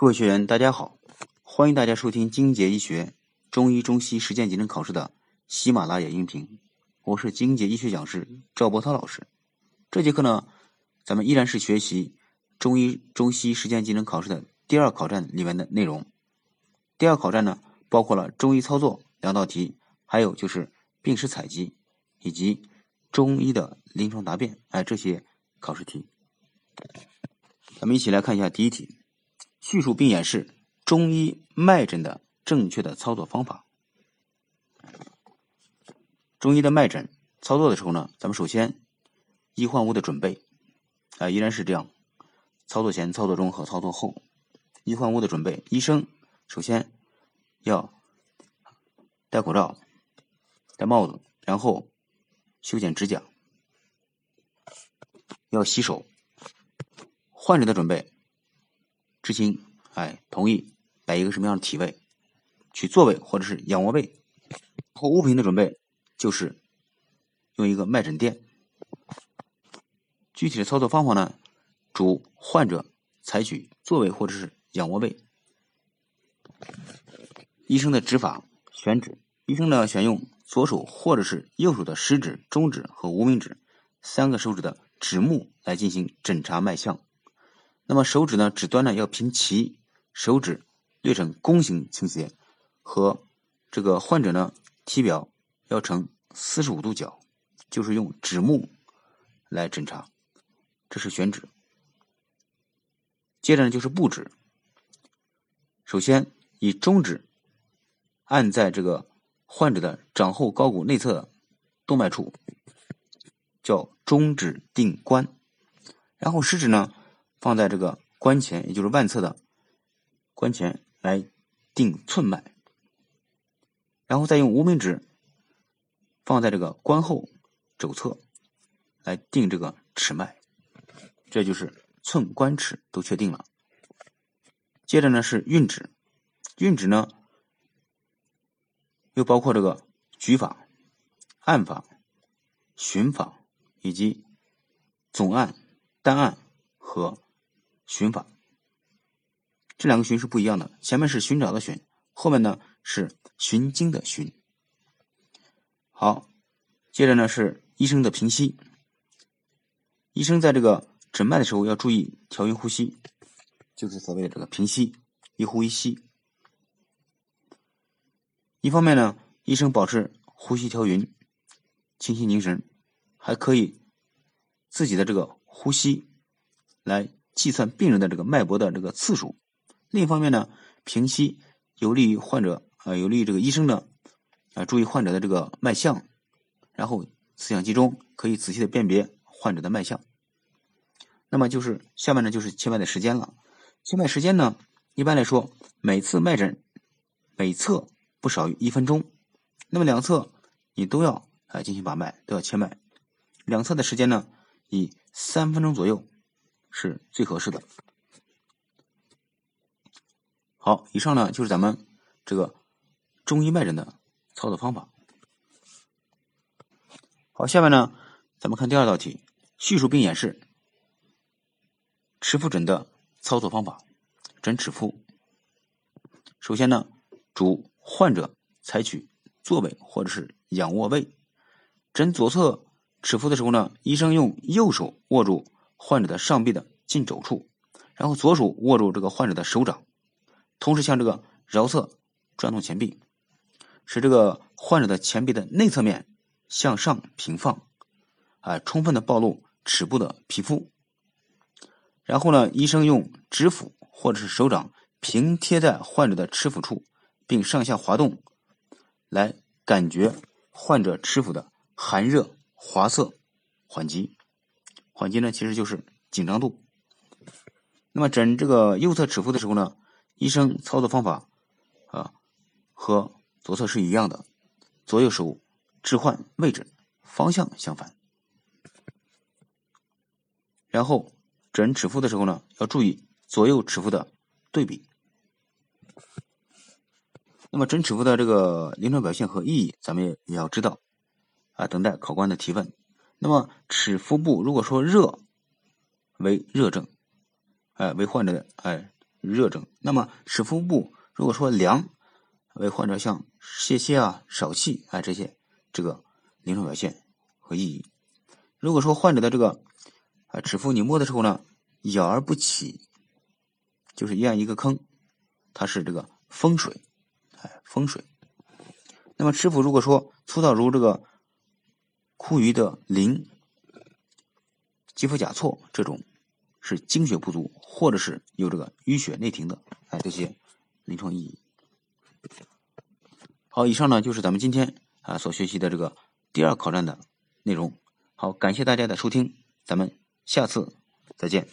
各位学员，大家好，欢迎大家收听金杰医学中医中西实践技能考试的喜马拉雅音频，我是金杰医学讲师赵波涛老师。这节课呢，咱们依然是学习中医中西实践技能考试的第二考站里面的内容。第二考站呢，包括了中医操作两道题，还有就是病史采集以及中医的临床答辩，哎，这些考试题。咱们一起来看一下第一题。叙述并演示中医脉诊的正确的操作方法。中医的脉诊操作的时候呢，咱们首先医患物的准备啊，依然是这样：操作前、操作中和操作后，医患物的准备。医生首先要戴口罩、戴帽子，然后修剪指甲，要洗手。患者的准备。知情，哎，同意摆一个什么样的体位，取坐位或者是仰卧位。后物品的准备就是用一个脉诊垫。具体的操作方法呢，主患者采取坐位或者是仰卧位。医生的指法选指，医生呢选用左手或者是右手的食指、中指和无名指三个手指的指目来进行诊查脉象。那么手指呢，指端呢要平齐，手指略呈弓形倾斜，和这个患者呢体表要呈四十五度角，就是用指目来诊查，这是选指。接着呢就是布指，首先以中指按在这个患者的掌后高骨内侧动脉处，叫中指定关，然后食指呢。放在这个关前，也就是腕侧的关前来定寸脉，然后再用无名指放在这个关后肘侧来定这个尺脉，这就是寸关尺都确定了。接着呢是运指，运指呢又包括这个举法、按法、寻法以及总按、单按和。寻法，这两个寻是不一样的。前面是寻找的寻，后面呢是寻经的寻。好，接着呢是医生的平息。医生在这个诊脉的时候要注意调匀呼吸，就是所谓的这个平息，一呼一吸。一方面呢，医生保持呼吸调匀，清晰凝神，还可以自己的这个呼吸来。计算病人的这个脉搏的这个次数，另一方面呢，平息有利于患者啊，有利于这个医生呢啊，注意患者的这个脉象，然后思想集中，可以仔细的辨别患者的脉象。那么就是下面呢就是切脉的时间了。切脉时间呢，一般来说每次脉诊每侧不少于一分钟，那么两侧你都要啊进行把脉，都要切脉。两侧的时间呢以三分钟左右。是最合适的。好，以上呢就是咱们这个中医脉诊的操作方法。好，下面呢咱们看第二道题，叙述并演示尺腹诊的操作方法。诊尺腹，首先呢，主患者采取坐位或者是仰卧位。诊左侧尺腹的时候呢，医生用右手握住。患者的上臂的近肘处，然后左手握住这个患者的手掌，同时向这个桡侧转动前臂，使这个患者的前臂的内侧面向上平放，啊，充分的暴露尺部的皮肤。然后呢，医生用指腹或者是手掌平贴在患者的尺腹处，并上下滑动，来感觉患者尺腹的寒热、滑涩、缓急。缓急呢，其实就是紧张度。那么诊这个右侧尺腹的时候呢，医生操作方法啊和左侧是一样的，左右手置换位置，方向相反。然后诊尺腹的时候呢，要注意左右尺腹的对比。那么诊尺腹的这个临床表现和意义，咱们也也要知道啊，等待考官的提问。那么尺腹部如果说热为热症，哎，为患者的哎热症。那么尺腹部如果说凉，为患者像泄泻啊、少气啊这些这个临床表现和意义。如果说患者的这个啊尺腹你摸的时候呢，咬而不起，就是一样一个坑，它是这个风水，哎风水。那么尺腹如果说粗糙如这个枯鱼的鳞、肌肤甲错这种，是精血不足，或者是有这个淤血内停的，哎这些临床意义。好，以上呢就是咱们今天啊所学习的这个第二考站的内容。好，感谢大家的收听，咱们下次再见。